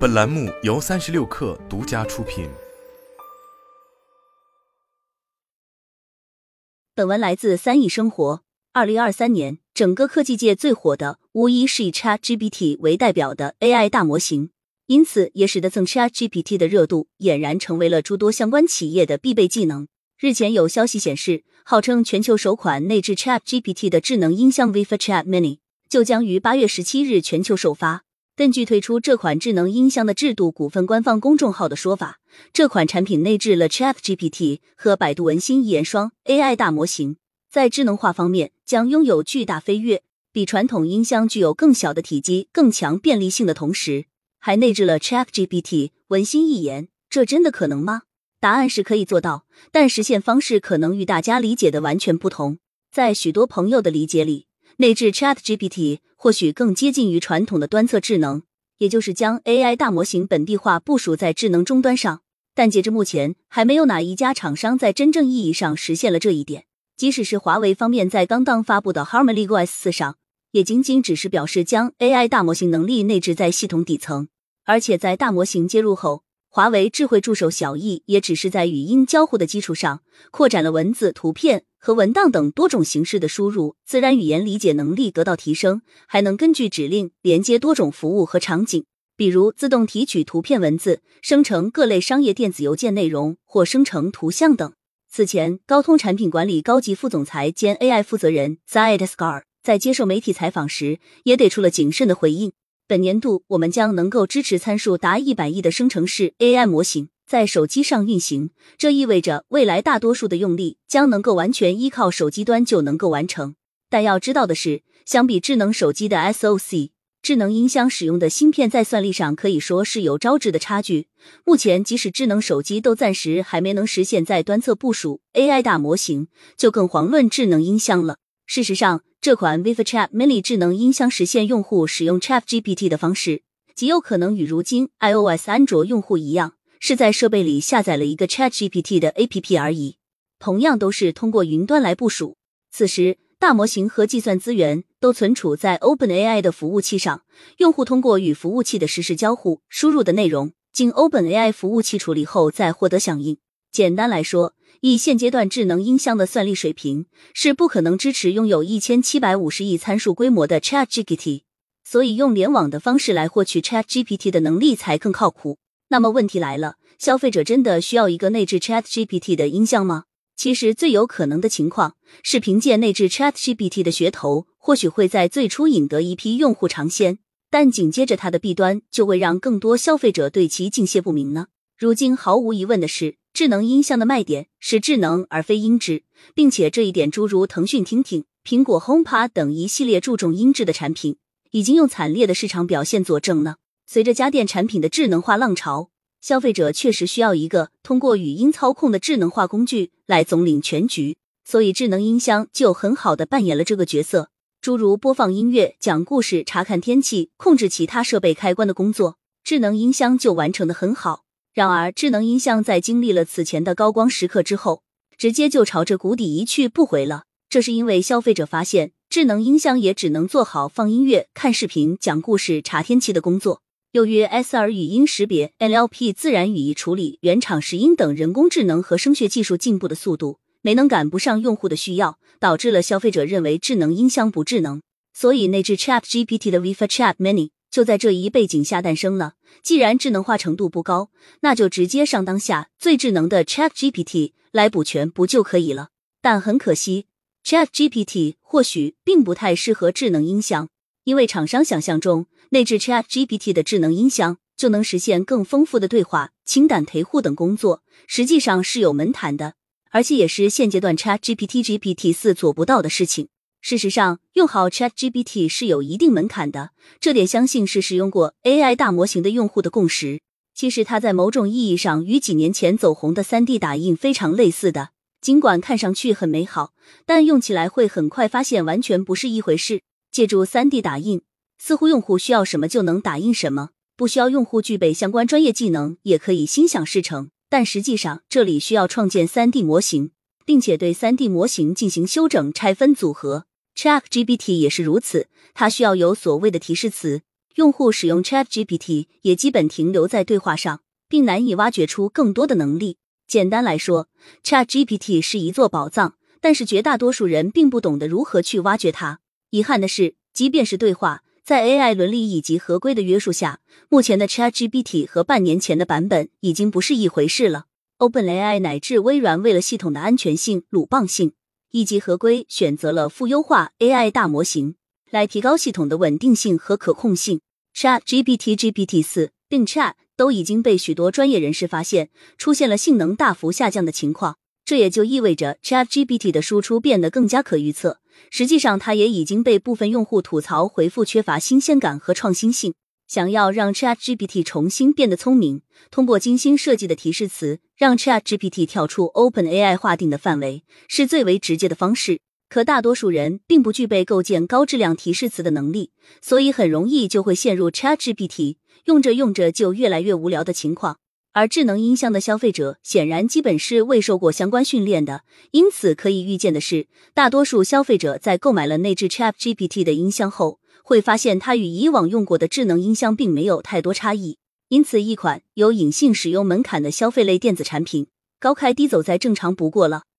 本栏目由三十六氪独家出品。本文来自三亿生活。二零二三年，整个科技界最火的无疑是以 Chat GPT 为代表的 AI 大模型，因此也使得蹭 Chat GPT 的热度俨然成为了诸多相关企业的必备技能。日前有消息显示，号称全球首款内置 Chat GPT 的智能音箱 Viva Chat Mini 就将于八月十七日全球首发。根据推出这款智能音箱的制度股份官方公众号的说法，这款产品内置了 Chat GPT 和百度文心一言双 AI 大模型，在智能化方面将拥有巨大飞跃，比传统音箱具有更小的体积、更强便利性的同时，还内置了 Chat GPT 文心一言。这真的可能吗？答案是可以做到，但实现方式可能与大家理解的完全不同。在许多朋友的理解里，内置 Chat GPT 或许更接近于传统的端侧智能，也就是将 AI 大模型本地化部署在智能终端上。但截至目前，还没有哪一家厂商在真正意义上实现了这一点。即使是华为方面在刚刚发布的 Harmony OS 四上，也仅仅只是表示将 AI 大模型能力内置在系统底层，而且在大模型接入后。华为智慧助手小艺也只是在语音交互的基础上，扩展了文字、图片和文档等多种形式的输入，自然语言理解能力得到提升，还能根据指令连接多种服务和场景，比如自动提取图片、文字，生成各类商业电子邮件内容或生成图像等。此前，高通产品管理高级副总裁兼 AI 负责人 Zaid Scar 在接受媒体采访时，也给出了谨慎的回应。本年度，我们将能够支持参数达一百亿的生成式 AI 模型在手机上运行。这意味着未来大多数的用例将能够完全依靠手机端就能够完成。但要知道的是，相比智能手机的 SOC，智能音箱使用的芯片在算力上可以说是有招致的差距。目前，即使智能手机都暂时还没能实现在端侧部署 AI 大模型，就更遑论智能音箱了。事实上，这款 Viva Chat Mini 智能音箱实现用户使用 Chat GPT 的方式，极有可能与如今 iOS 安卓用户一样，是在设备里下载了一个 Chat GPT 的 APP 而已。同样都是通过云端来部署。此时，大模型和计算资源都存储在 OpenAI 的服务器上，用户通过与服务器的实时交互，输入的内容经 OpenAI 服务器处理后再获得响应。简单来说，以现阶段智能音箱的算力水平，是不可能支持拥有一千七百五十亿参数规模的 Chat GPT，所以用联网的方式来获取 Chat GPT 的能力才更靠谱。那么问题来了，消费者真的需要一个内置 Chat GPT 的音箱吗？其实最有可能的情况是，凭借内置 Chat GPT 的噱头，或许会在最初引得一批用户尝鲜，但紧接着它的弊端就会让更多消费者对其敬谢不明呢。如今毫无疑问的是。智能音箱的卖点是智能而非音质，并且这一点诸如腾讯听听、苹果 HomePod 等一系列注重音质的产品，已经用惨烈的市场表现佐证了。随着家电产品的智能化浪潮，消费者确实需要一个通过语音操控的智能化工具来总领全局，所以智能音箱就很好的扮演了这个角色。诸如播放音乐、讲故事、查看天气、控制其他设备开关的工作，智能音箱就完成的很好。然而，智能音箱在经历了此前的高光时刻之后，直接就朝着谷底一去不回了。这是因为消费者发现，智能音箱也只能做好放音乐、看视频、讲故事、查天气的工作。由于 S R 语音识别、NLP 自然语义处理、原厂识音等人工智能和声学技术进步的速度没能赶不上用户的需要，导致了消费者认为智能音箱不智能。所以，内置 Chat GPT 的 Viva Chat Mini。就在这一背景下诞生了。既然智能化程度不高，那就直接上当下最智能的 Chat GPT 来补全不就可以了？但很可惜，Chat GPT 或许并不太适合智能音箱，因为厂商想象中内置 Chat GPT 的智能音箱就能实现更丰富的对话、情感陪护等工作，实际上是有门槛的，而且也是现阶段 Chat GPT GPT 四做不到的事情。事实上，用好 Chat GPT 是有一定门槛的，这点相信是使用过 AI 大模型的用户的共识。其实，它在某种意义上与几年前走红的 3D 打印非常类似的。尽管看上去很美好，但用起来会很快发现完全不是一回事。借助 3D 打印，似乎用户需要什么就能打印什么，不需要用户具备相关专业技能也可以心想事成。但实际上，这里需要创建 3D 模型，并且对 3D 模型进行修整、拆分、组合。Chat GPT 也是如此，它需要有所谓的提示词，用户使用 Chat GPT 也基本停留在对话上，并难以挖掘出更多的能力。简单来说，Chat GPT 是一座宝藏，但是绝大多数人并不懂得如何去挖掘它。遗憾的是，即便是对话，在 AI 伦理以及合规的约束下，目前的 Chat GPT 和半年前的版本已经不是一回事了。OpenAI 乃至微软为了系统的安全性、鲁棒性以及合规，选择了负优化 AI 大模型来提高系统的稳定性和可控性。Chat GPT、GPT 四并 Chat。都已经被许多专业人士发现出现了性能大幅下降的情况，这也就意味着 ChatGPT 的输出变得更加可预测。实际上，它也已经被部分用户吐槽回复缺乏新鲜感和创新性。想要让 ChatGPT 重新变得聪明，通过精心设计的提示词让 ChatGPT 跳出 OpenAI 划定的范围，是最为直接的方式。可大多数人并不具备构建高质量提示词的能力，所以很容易就会陷入 ChatGPT。用着用着就越来越无聊的情况，而智能音箱的消费者显然基本是未受过相关训练的，因此可以预见的是，大多数消费者在购买了内置 Chat GPT 的音箱后，会发现它与以往用过的智能音箱并没有太多差异。因此，一款有隐性使用门槛的消费类电子产品，高开低走再正常不过了。